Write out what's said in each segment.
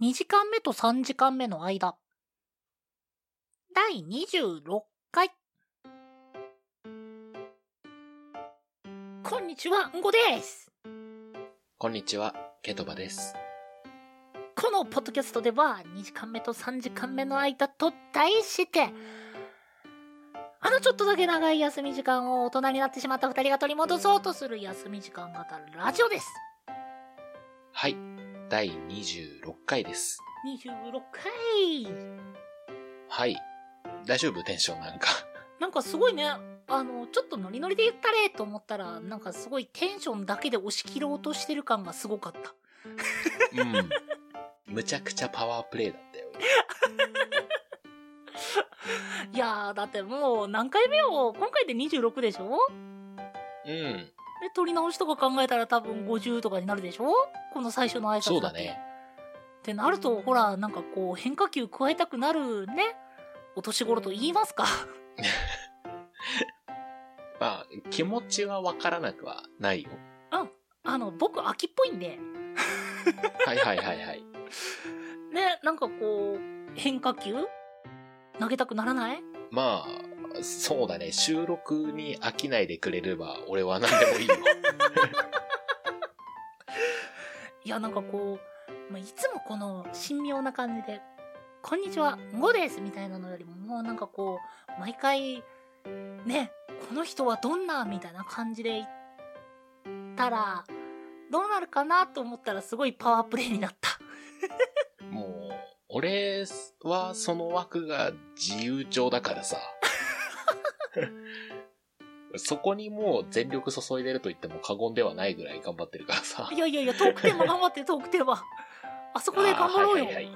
2時間目と3時間目の間。第26回。こんにちは、んごです。こんにちは、ケトバです。このポッドキャストでは2時間目と3時間目の間と題して、あのちょっとだけ長い休み時間を大人になってしまった二人が取り戻そうとする休み時間型ラジオです。はい、第26回です。26回。はい。大丈夫？テンションなんか。なんかすごいね、あの、ちょっとノリノリで言ったれと思ったら、なんかすごいテンションだけで押し切ろうとしてる感がすごかった。うん。むちゃくちゃパワープレイだったよ。いやー、だってもう何回目よ？今回で26でしょ？うん。で、撮り直しとか考えたら多分50とかになるでしょ？この最初の挨拶そうだね。ってなると、ほら、なんかこう、変化球加えたくなるね。お年頃と言いますか。まあ、気持ちはわからなくはないよ。あの、僕、秋っぽいんで、はいはいはいはい。ね、なんかこう、変化球投げたくならない？まあ、そうだね。収録に飽きないでくれれば、俺は何でもいいよ。いや、なんかこう、まあ、いつもこの神妙な感じで、こんにちは、んごですみたいなのよりも、もうなんかこう、毎回、ね、この人はどんなみたいな感じで言ったら、どうなるかなと思ったらすごいパワープレイになった。もう、俺はその枠が自由帳だからさ。そこにもう全力注いでると言っても過言ではないぐらい頑張ってるからさ。いやいやいや、トークテーマ頑張って、トークテーマ。あそこで頑張ろうよ。はいはいは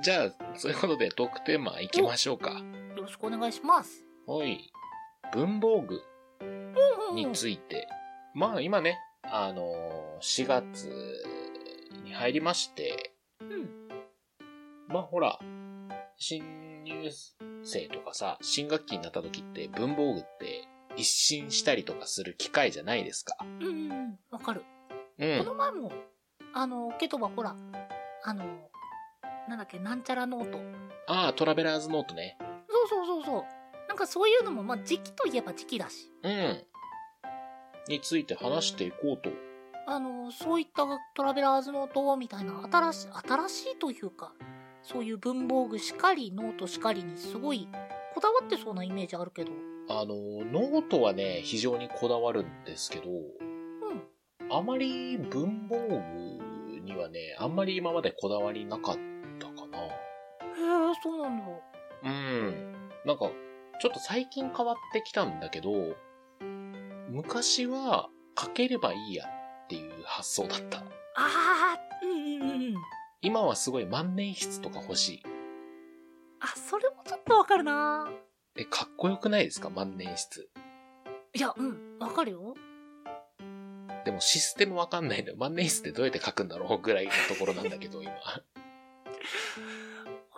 じゃあ、そういうことでトークテーマ行きましょうか。よろしくお願いします。はい。文房具うんうんについて。まあ今ね、あのー、4月に入りまして、うん。まあほら、新入生とかさ、新学期になった時って文房具って一新したりとかする機会じゃないですか。うんうんうん。わかる。うん。この前も、あの、ケトバほら、あの、なんだっけ、なんちゃらノート。ああ、トラベラーズノートね。そうそうそうそう。なんかそういうのも、まあ、時期といえば時期だし。うん。について話していこうと。あの、そういったトラベラーズノートみたいな、新しい、新しいというか、そういう文房具しかり、ノートしかりにすごいこだわってそうなイメージあるけど。あの、ノートはね、非常にこだわるんですけど、うん。あまり文房具にはね、あんまり今までこだわりなかったかな。へえ、そうなんだ。うん。なんか、ちょっと最近変わってきたんだけど、昔は書ければいいやっていう発想だった。ああ、うんうんうんうん。今はすごい万年筆とか欲しい。あ、それもちょっとわかるなえ、かっこよくないですか？万年筆。いや、うん、わかるよ。でもシステムわかんないのよ。万年筆ってどうやって書くんだろうぐらいのところなんだけど、今。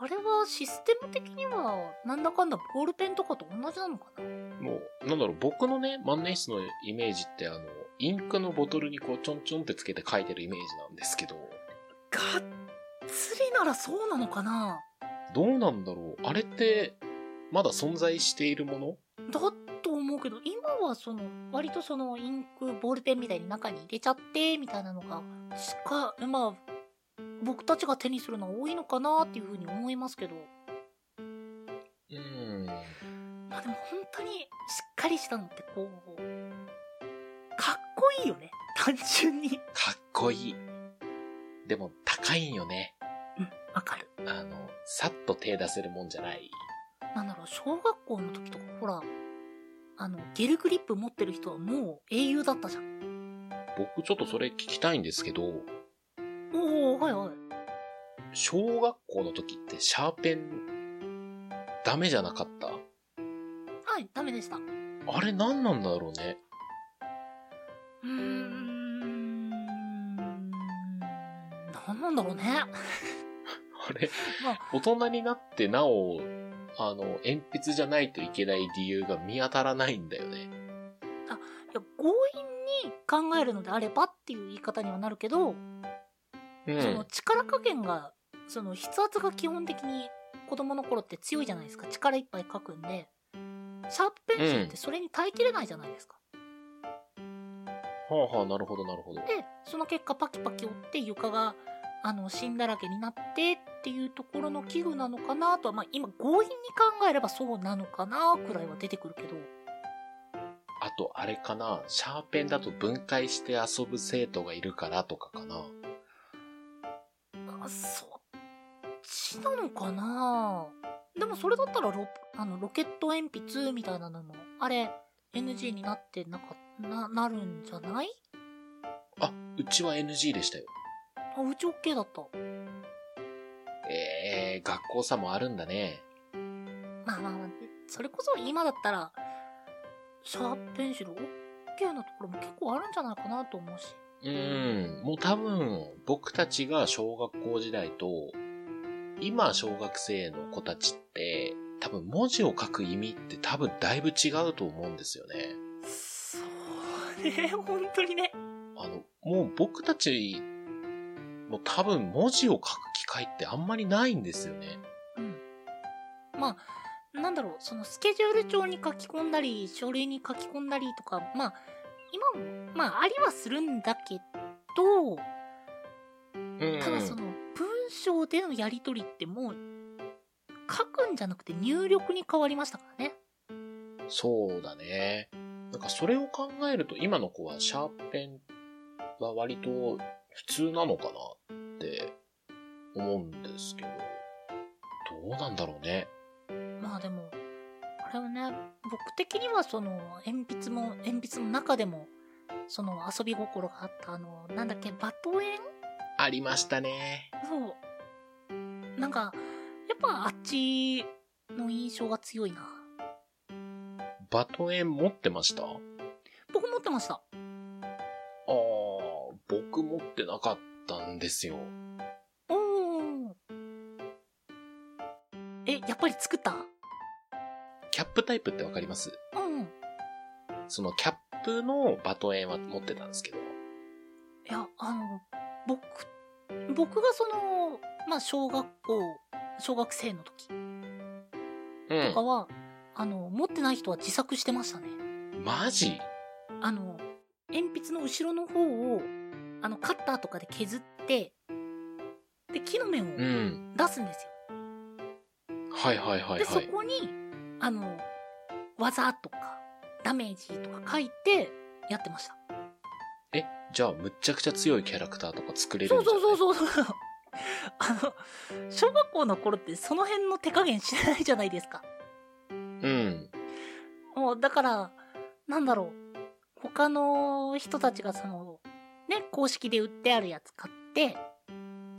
あれはシステム的には、なんだかんだボールペンとかと同じなのかな？もう、なんだろう、僕のね、万年筆のイメージって、あの、インクのボトルにこう、ちょんちょんってつけて書いてるイメージなんですけど、がっつりならそうなのかな？どうなんだろうあれって、まだ存在しているもの？だと思うけど、今はその、割とそのインク、ボールペンみたいに中に入れちゃって、みたいなのが、しか、まあ、僕たちが手にするのは多いのかなっていうふうに思いますけど。うーん。まあでも本当にしっかりしたのってこう、かっこいいよね。単純に。かっこいい。でも、高いんよね。うん、わかる。あの、さっと手出せるもんじゃない。なんだろう、小学校の時とか、ほら、あの、ゲルグリップ持ってる人はもう英雄だったじゃん。僕ちょっとそれ聞きたいんですけど、おおはいはい。小学校の時ってシャーペン、ダメじゃなかった？はい、ダメでした。うあれ何なんだろうね。ーん。なんなんだろうね。あれ？まあ、大人になってなお、あの、鉛筆じゃないといけない理由が見当たらないんだよね。いや強引に考えるのであればっていう言い方にはなるけど、うそのん。力加減が、その筆圧が基本的に子供の頃って強いじゃないですか。力いっぱい書くんで、シャープペンシルってそれに耐えきれないじゃないですか。はあはあ、なるほど、なるほど。で、その結果パキパキ折って床が、あの、芯だらけになってっていうところの器具なのかなとは、まあ今強引に考えればそうなのかなくらいは出てくるけど、あと、あれかな。シャーペンだと分解して遊ぶ生徒がいるからとかかな。あそっちなのかなでもそれだったらロあのロケット鉛筆みたいなのも、あれ NG になってなかな、なるんじゃない？あ、うちは NG でしたよ。あ、うち OK だった。えー、学校差もあるんだね。まあまあまあ、それこそ今だったら、シャープペンシル OK なところも結構あるんじゃないかなと思うし。うーん、もう多分、僕たちが小学校時代と、今小学生の子たちって、多分文字を書く意味って多分だいぶ違うと思うんですよね。そうね、本当にね。あの、もう僕たち、もう多分文字を書く機会ってあんまりないんですよね。うん。まあ、なんだろう、そのスケジュール帳に書き込んだり、書類に書き込んだりとか、まあ、今も、まあ、ありはするんだけど、うん。ただその、文章でのやり取りってもう、書くんじゃなくて入力に変わりましたからね。そうだね。なんかそれを考えると今の子はシャープペンは割と普通なのかなって思うんですけど、どうなんだろうね。まあでも、あれはね、僕的にはその、鉛筆も、鉛筆の中でも、その遊び心があった、あの、なんだっけ、バトエン？ありましたね。そう。なんか、やっぱあっちの印象が強いな。バトエン持ってました？あ僕持ってました。あ、僕持ってなかったんですよ。ぱり作った？キャップタイプってわかります？うん。いそのキャップのバトエンは持ってたんですけど。や、あの、僕、僕がその、まあ、小学校、小学生の時うんとか。は、あの、持ってない人は自作してましたね。マジ？あの、鉛筆の後ろの方を、あの、カッターとかで削って、で、木の面をうん。出すんですよ。はいはいはいで、はい。そこに、あの、技とか、ダメージとか書いて、やってました。え、じゃあむっちゃくちゃ強いキャラクターとか作れるそうんじゃない？そうそうそう。あの、小学校の頃ってその辺の手加減知らないじゃないですか。うん。もう、だから、なんだろう。他の人たちがその、ね、公式で売ってあるやつ買って、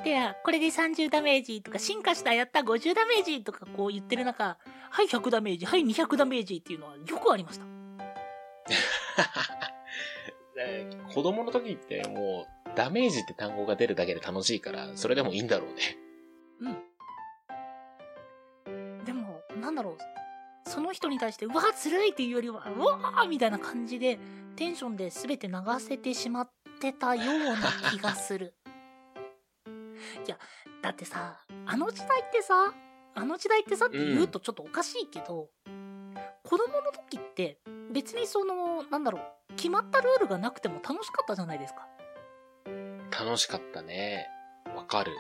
で、これで30ダメージとか、進化したやった50ダメージとかこう言ってる中、はい100ダメージ、はい200ダメージっていうのはよくありました。ね 子供の時ってもうダメージって単語が出るだけで楽しいから、それでもいいんだろうね。うん。でも、なんだろう。その人に対して、うわ、ずるいっていうよりは、うわーみたいな感じで、テンションで全て流せてしまってたような気がする。いや、だってさ、あの時代ってさ、あの時代ってさって言うとちょっとおかしいけど、子供の時って別にその、なんだろう、決まったルールがなくても楽しかったじゃないですか。楽しかったね。わかる。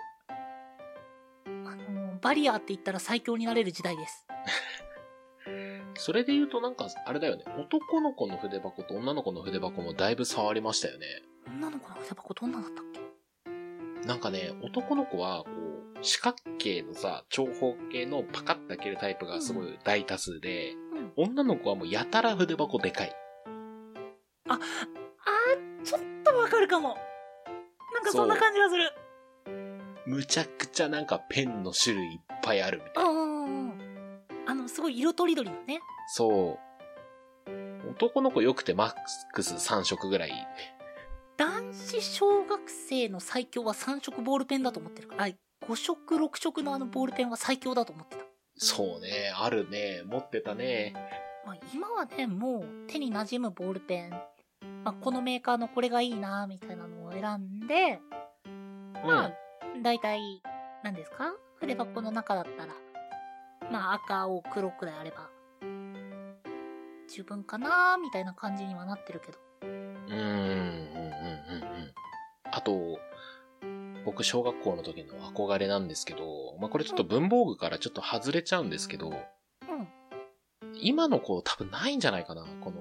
あの、バリアって言ったら最強になれる時代です。それで言うとなんか、あれだよね。男の子の筆箱と女の子の筆箱もだいぶ差ありましたよね。女の子の筆箱どんなだったっけ？なんかね、男の子は、こう、四角形のさ、長方形のパカッと開けるタイプがすごい大多数で、うん。女の子はもうやたら筆箱でかい。あー、ちょっとわかるかも。なんかそんな感じがする。むちゃくちゃなんかペンの種類いっぱいあるみたいな。うんうんうん。あの、すごい色とりどりのね。そう。男の子よくてマックス3色ぐらい。男子小学生の最強は3色ボールペンだと思ってるから、あ5色6色のあのボールペンは最強だと思ってた。そうね、あるね。持ってたね。まあ、今はね、もう手に馴染むボールペン、まあ、このメーカーのこれがいいな、みたいなのを選んで、まあ、大体、何ですか？筆箱の中だったら、まあ赤、青、黒くらいあれば、十分かなみたいな感じにはなってるけど。うーん、うん、うん。あと、僕、小学校の時の憧れなんですけど、まあ、これちょっと文房具からちょっと外れちゃうんですけど、うん。今の子多分ないんじゃないかなこの、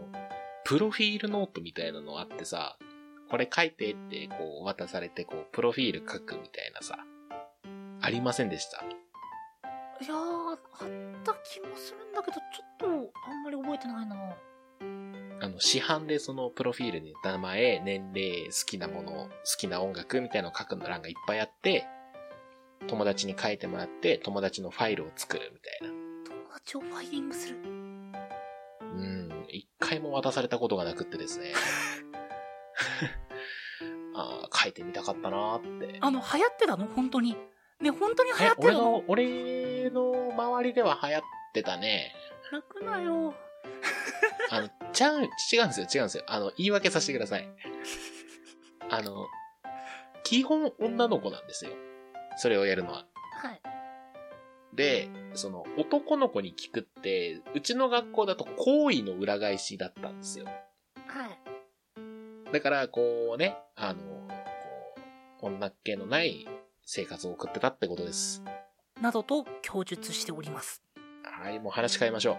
プロフィールノートみたいなのあってさ、これ書いてってこう渡されてこう、プロフィール書くみたいなさ、ありませんでした？いやー、あった気もするんだけど、ちょっと、あんまり覚えてないな市販でそのプロフィールに名前、年齢、好きなもの、好きな音楽みたいなのを書くの欄がいっぱいあって、友達に書いてもらって、友達のファイルを作るみたいな。友達をファイリングする。うん、一回も渡されたことがなくってですね。ああ、書いてみたかったなーって。あの、流行ってたの？本当に。ね、本当に流行ってたの？俺の、俺の周りでは流行ってたね。泣くなよ。あの、ちゃう、違うんですよ、違うんですよ。あの、言い訳させてください。あの、基本女の子なんですよ。それをやるのは。はい。で、その、男の子に聞くって、うちの学校だと行為の裏返しだったんですよ。はい。だから、こうね、あの、こう、女っ気のない生活を送ってたってことです。などと供述しております。はい、もう話変えましょう。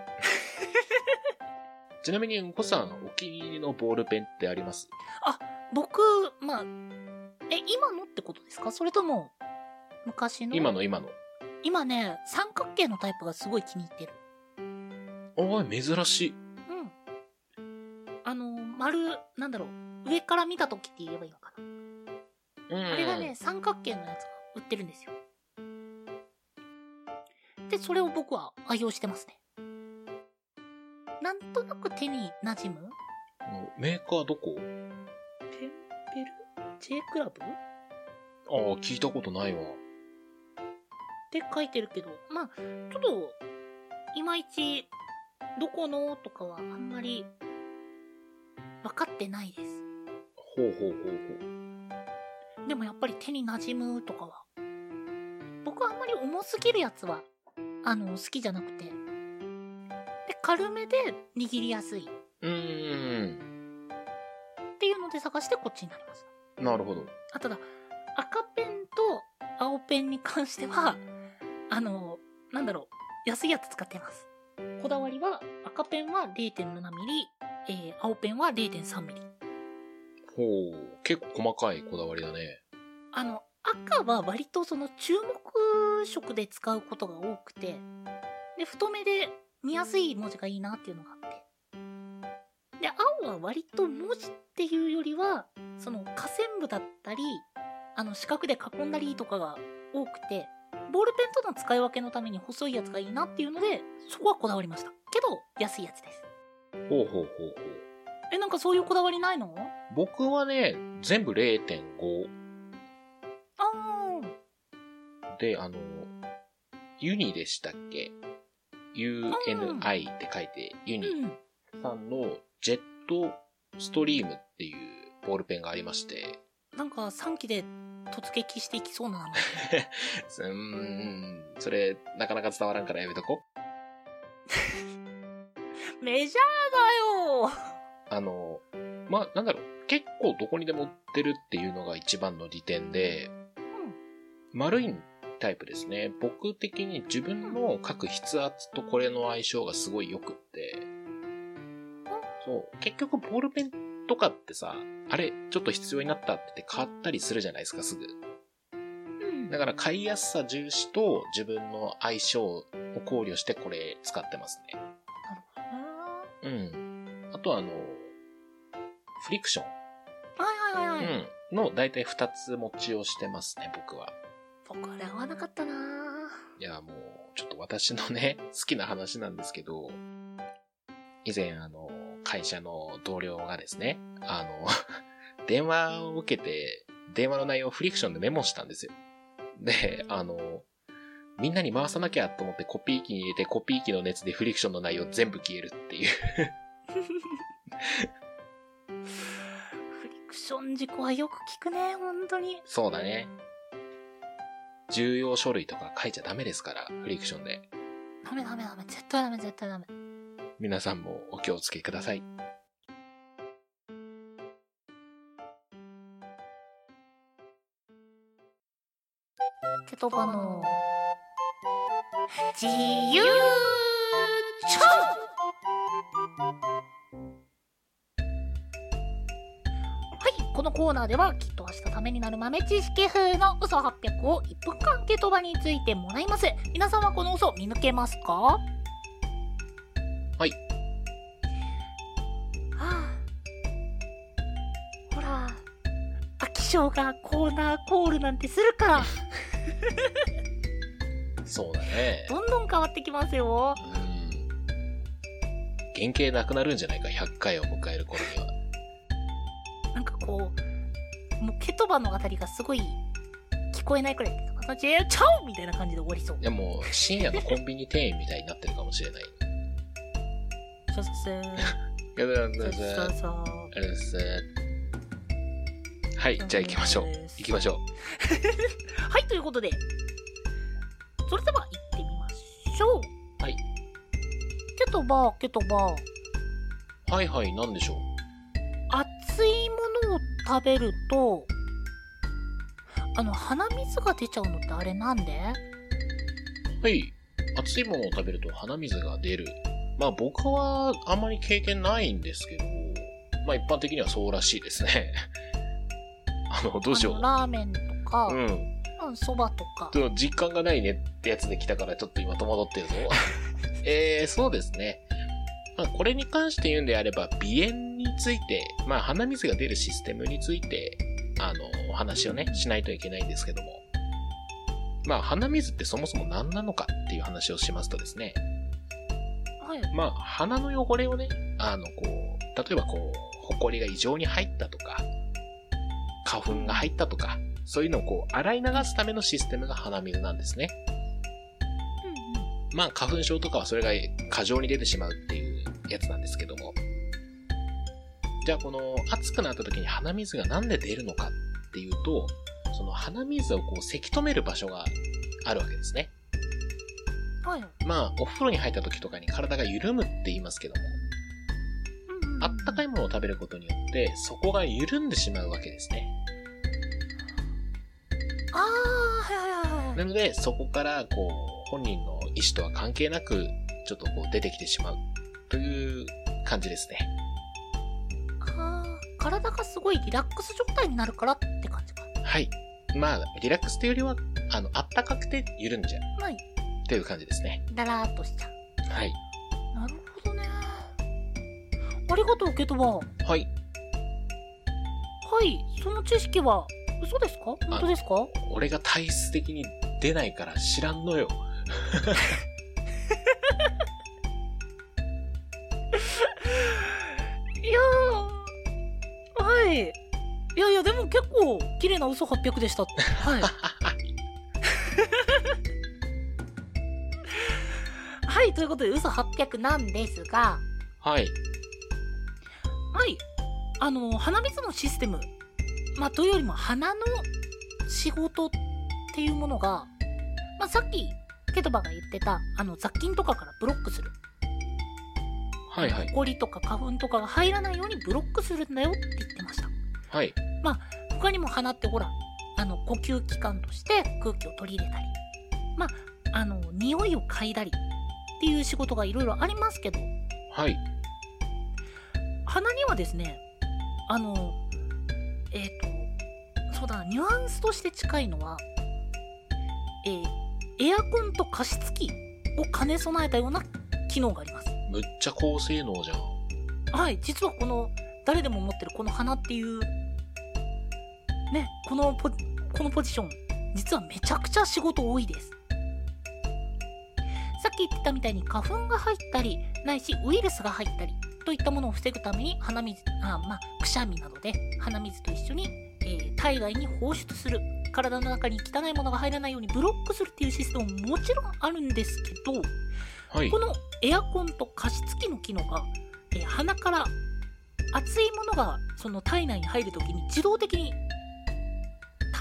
ちなみに、うんこさん、お気に入りのボールペンってあります？僕、まあ、え、今のってことですか？それとも、昔の？今の今の。今ね、三角形のタイプがすごい気に入ってる。おい、珍しい。うん。あの、丸、なんだろう、上から見た時って言えばいいのかな？うん。あれがね、三角形のやつが売ってるんですよ。で、それを僕は愛用してますね。なんとなく手に馴染む？メーカーどこ？ペンペル ?J クラブ？っああ、聞いたことないわ。て書いてるけど、まあ、ちょっと、いまいち、どこのとかはあんまり、分かってないです。ほうほうほうほう。でもやっぱり手に馴染むとかは。僕はあんまり重すぎるやつは、あの、好きじゃなくて。で、軽めで握りやすいっうーん。ていうので探してこっちになりました。なるほど。あ、ただ、赤ペンと青ペンに関しては、あの、なんだろう、安いやつ使ってます。こだわりは、赤ペンは0.7ミリ、えー、青ペンは0.3ミリ。ほう。結構細かいこだわりだね。あの、赤は割とその注目色で使うことが多くて、で、太めで見やすい文字がいいなっていうのがあって。で、青は割と文字っていうよりは、その下線部だったり、あの四角で囲んだりとかが多くて、ボールペンとの使い分けのために細いやつがいいなっていうので、そこはこだわりました。けど、安いやつです。ほうほうほうほう。え、なんかそういうこだわりないの？僕はね、全部0.5あー。で、あの、ユニでしたっけ？?UNI って書いて、ユニうん。さんのジェットストリームっていうボールペンがありまして、なんか3期で突撃していきそうな名前。うーん、それ、なかなか伝わらんからやめとこ。メジャーだよあの、まあ、なんだろう、結構どこにでも売ってるっていうのが一番の利点で、丸いタイプですね。僕的に自分の書く筆圧とこれの相性がすごい良くって、そう、結局ボールペンとかってさ、あれ、ちょっと必要になったって言って買ったりするじゃないですか、すぐ。うん。だから買いやすさ重視と自分の相性を考慮してこれ使ってますね。なるほどなうん。あとはあの、フリクション。はいはいはいはい。うん。の大体2つ持ちをしてますね、僕は。僕あれ合わなかったなぁいや、もう、ちょっと私のね、好きな話なんですけど、以前あの、会社の同僚がですね、あの、電話を受けて、電話の内容をフリクションでメモしたんですよ。で、あの、みんなに回さなきゃと思ってコピー機に入れてコピー機の熱でフリクションの内容全部消えるっていう。フリクション事故はよく聞くね、本当に。そうだね。重要書類とか書いちゃダメですから、フリクションで。ダメダメダメ。絶対ダメ絶対ダメ。皆さんもお気をつけください。ケトバの自由帳このコーナーではきっと明日ためになる豆知識風の嘘800を1分間ケトバについてもらいます。皆さんはこの嘘見抜けますか？はい。はあ、ほら、飽き性がコーナーコールなんてするから、そうだね。どんどん変わってきますよ。うん。原型なくなるんじゃないか、100回を迎える頃には。こう、もうケトバのあたりがすごい聞こえないくらい、あちゃおみたいな感じで終わりそうい。やもう、深夜のコンビニ店員みたいになってるかもしれない。そうそうそう。そうそうそう。あれですはい、じゃあ行きましょう。行きましょ はい、ということで、それでは行ってみましょう。はい。ケトバ、ケトバ、う。はいはい、なんでしょう。食べると、あの、鼻水が出ちゃうのってあれなんで？はい。熱いものを食べると鼻水が出る。まあ僕はあんまり経験ないんですけど、まあ一般的にはそうらしいですね。あの、どうしよあのラーメンとか、う。うん。うん、そばとか。でも実感がないねってやつで来たからちょっと今戸惑ってるぞ。えー、そうですね。まあこれに関して言うんであれば、鼻炎について、まあ鼻水が出るシステムについて、あの、お話をね、しないといけないんですけども。まあ鼻水ってそもそも何なのかっていう話をしますとですね。はい。まあ、鼻の汚れをね、あの、こう、例えばこう、埃が異常に入ったとか、花粉が入ったとか、そういうのをこう、洗い流すためのシステムが鼻水なんですね。うんうん。まあ、花粉症とかはそれが過剰に出てしまうっていうやつなんですけども。じゃあ、この、暑くなった時に鼻水がなんで出るのかっていうと、その鼻水をこう、せき止める場所があるわけですね。はい。まあ、お風呂に入った時とかに体が緩むって言いますけども、うんうんあったかいものを食べることによって、そこが緩んでしまうわけですね。ああ、はいはいはいは。ないので、そこから、こう、本人の意思とは関係なく、ちょっとこう出てきてしまうという感じですね。体がすごいリラックス状態になるからって感じか。はい。まあ、リラックスというよりは、あの、あったかくて緩んじゃうはい。という感じですね。だらーっとしちゃう。はい。なるほどね。ありがとう、ケトバ。ははい。い。その知識は、嘘ですか？本当ですか？俺が体質的に出ないから知らんのよ。いやいや、でも結構、綺麗な嘘800でした。はい。はい、ということで、嘘800なんですが、はい。はい。あの、鼻水のシステム。まあ、というよりも鼻の仕事っていうものが、まあ、さっき、ケトバが言ってた、あの、雑菌とかからブロックする。はいはい。埃とか花粉とかが入らないようにブロックするんだよって言ってました。はい。他にも鼻ってほら、あの、呼吸器官として空気を取り入れたり、まあ、あの、匂いを嗅いだりっていう仕事がいろいろありますけど、はい。鼻にはですね、あの、えっ、と、そうだな、ニュアンスとして近いのは、えーエアコンと加湿器を兼ね備えたような機能があります。むっちゃ高性能じゃん。はい、実はこの、誰でも持ってるこの鼻っていう、ね、このポ、このポジション、実はめちゃくちゃ仕事多いです。さっき言ってたみたいに花粉が入ったり、ないしウイルスが入ったり、といったものを防ぐために鼻水、あまあ、くしゃみなどで鼻水と一緒に、えー体外に放出する。体の中に汚いものが入らないようにブロックするっていうシステムももちろんあるんですけど、はいこ。のエアコンと加湿器の機能が、えー鼻から熱いものがその体内に入るときに自動的に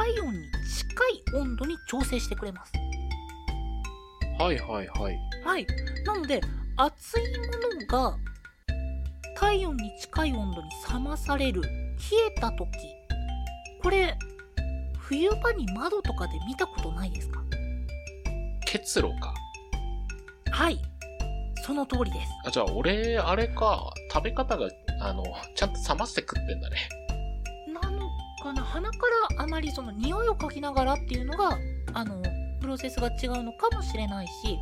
体温に近い温度に調整してくれます。はいはいはい。はい。なので、熱いものが体温に近い温度に冷まされる、冷えた時、これ、冬場に窓とかで見たことないですか？結露か。はい。その通りです。あ、じゃあ俺、あれか、食べ方が、あの、ちゃんと冷まして食ってんだね。かな鼻からあまりその匂いを嗅ぎながらっていうのが、あの、プロセスが違うのかもしれないし、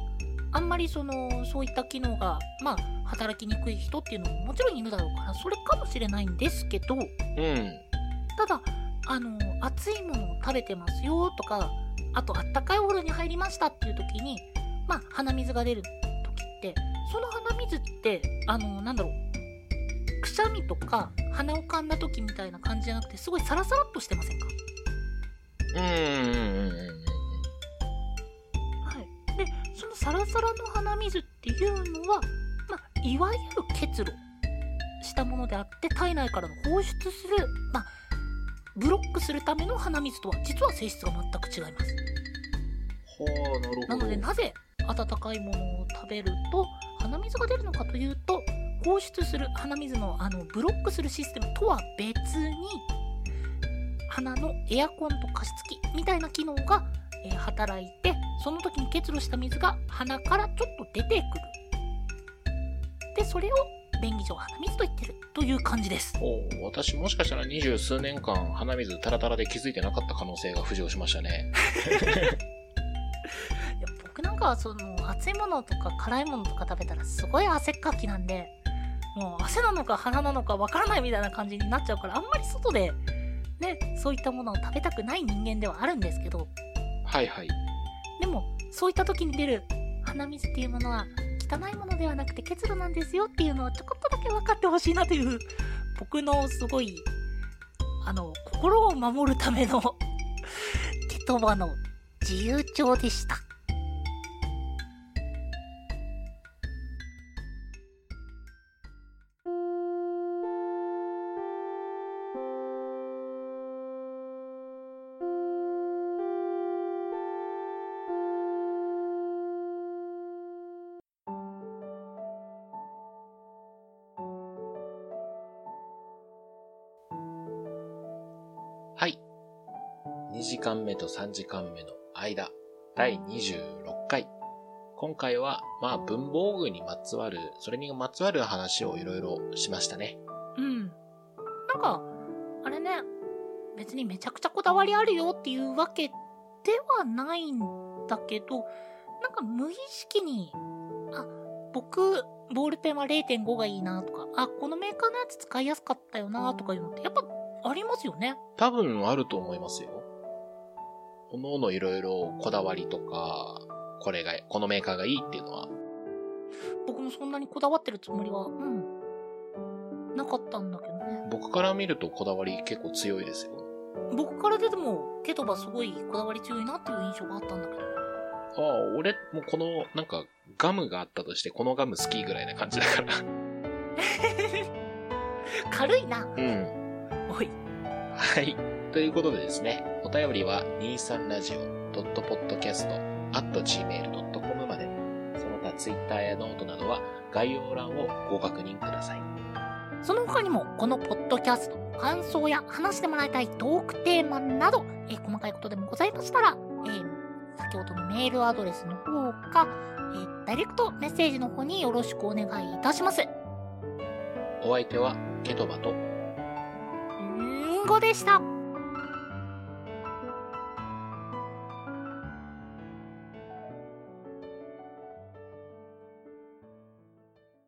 あんまりその、そういった機能が、まあ、働きにくい人っていうのももちろんいるだろうから、それかもしれないんですけど、うん。ただ、あの、熱いものを食べてますよとか、あと、あったかいお風呂に入りましたっていう時に、まあ、鼻水が出る時って、その鼻水って、あの、なんだろう、くしゃみとか鼻をかんだ時みたいな感じじゃなくて、すごいサラサラっとしてませんか？うんはい。で、そのサラサラの鼻水っていうのは、まあ、いわゆる結露したものであって、体内からの放出する、まあ、ブロックするための鼻水とは、実は性質が全く違います。ほう、なるほど。なので、なぜ温かいものを食べると鼻水が出るのかというと、放出する鼻水のあのブロックするシステムとは別に、鼻のエアコンと加湿器みたいな機能が、えー働いて、その時に結露した水が鼻からちょっと出てくる。で、それを便宜上鼻水と言ってるという感じです。おう私もしかしたら二十数年間鼻水タラタラで気づいてなかった可能性が浮上しましたね。いや僕なんかはその熱いものとか辛いものとか食べたらすごい汗っかきなんでもう汗なのか鼻なのかわからないみたいな感じになっちゃうからあんまり外でねそういったものを食べたくない人間ではあるんですけどはいはい。でもそういった時に出る鼻水っていうものは汚いものではなくて結露なんですよっていうのをちょこっとだけ分かってほしいなという僕のすごいあの心を守るための 言葉の自由帳でした。時間目と3時間目の間、第26回。今回は、まあ文房具にまつわる、それにまつわる話をいろいろしましたね。うん。なんか、あれね、別にめちゃくちゃこだわりあるよっていうわけではないんだけど、なんか無意識に、あ、僕、ボールペンは0.5がいいなとか、あ、このメーカーのやつ使いやすかったよなとかいうのってやっぱありますよね。多分あると思いますよ。おのおのいろいろこだわりとか、これが、このメーカーがいいっていうのは、僕もそんなにこだわってるつもりは、うん、なかったんだけどね。僕から見るとこだわり結構強いですよ。僕から出ても、ケトバすごいこだわり強いなっていう印象があったんだけど。ああ、俺もこの、なんか、ガムがあったとして、このガム好きぐらいな感じだから。軽いな。うん。おい。はい。ということでですね、お便りは 23radio.podcast.gmail.com まで、その他 Twitter やノートなどは概要欄をご確認ください。その他にも、このポッドキャストの感想や話してもらいたいトークテーマなど、えー細かいことでもございましたら、えー先ほどのメールアドレスの方か、えーダイレクトメッセージの方によろしくお願いいたします。お相手はケトバとんーごでした。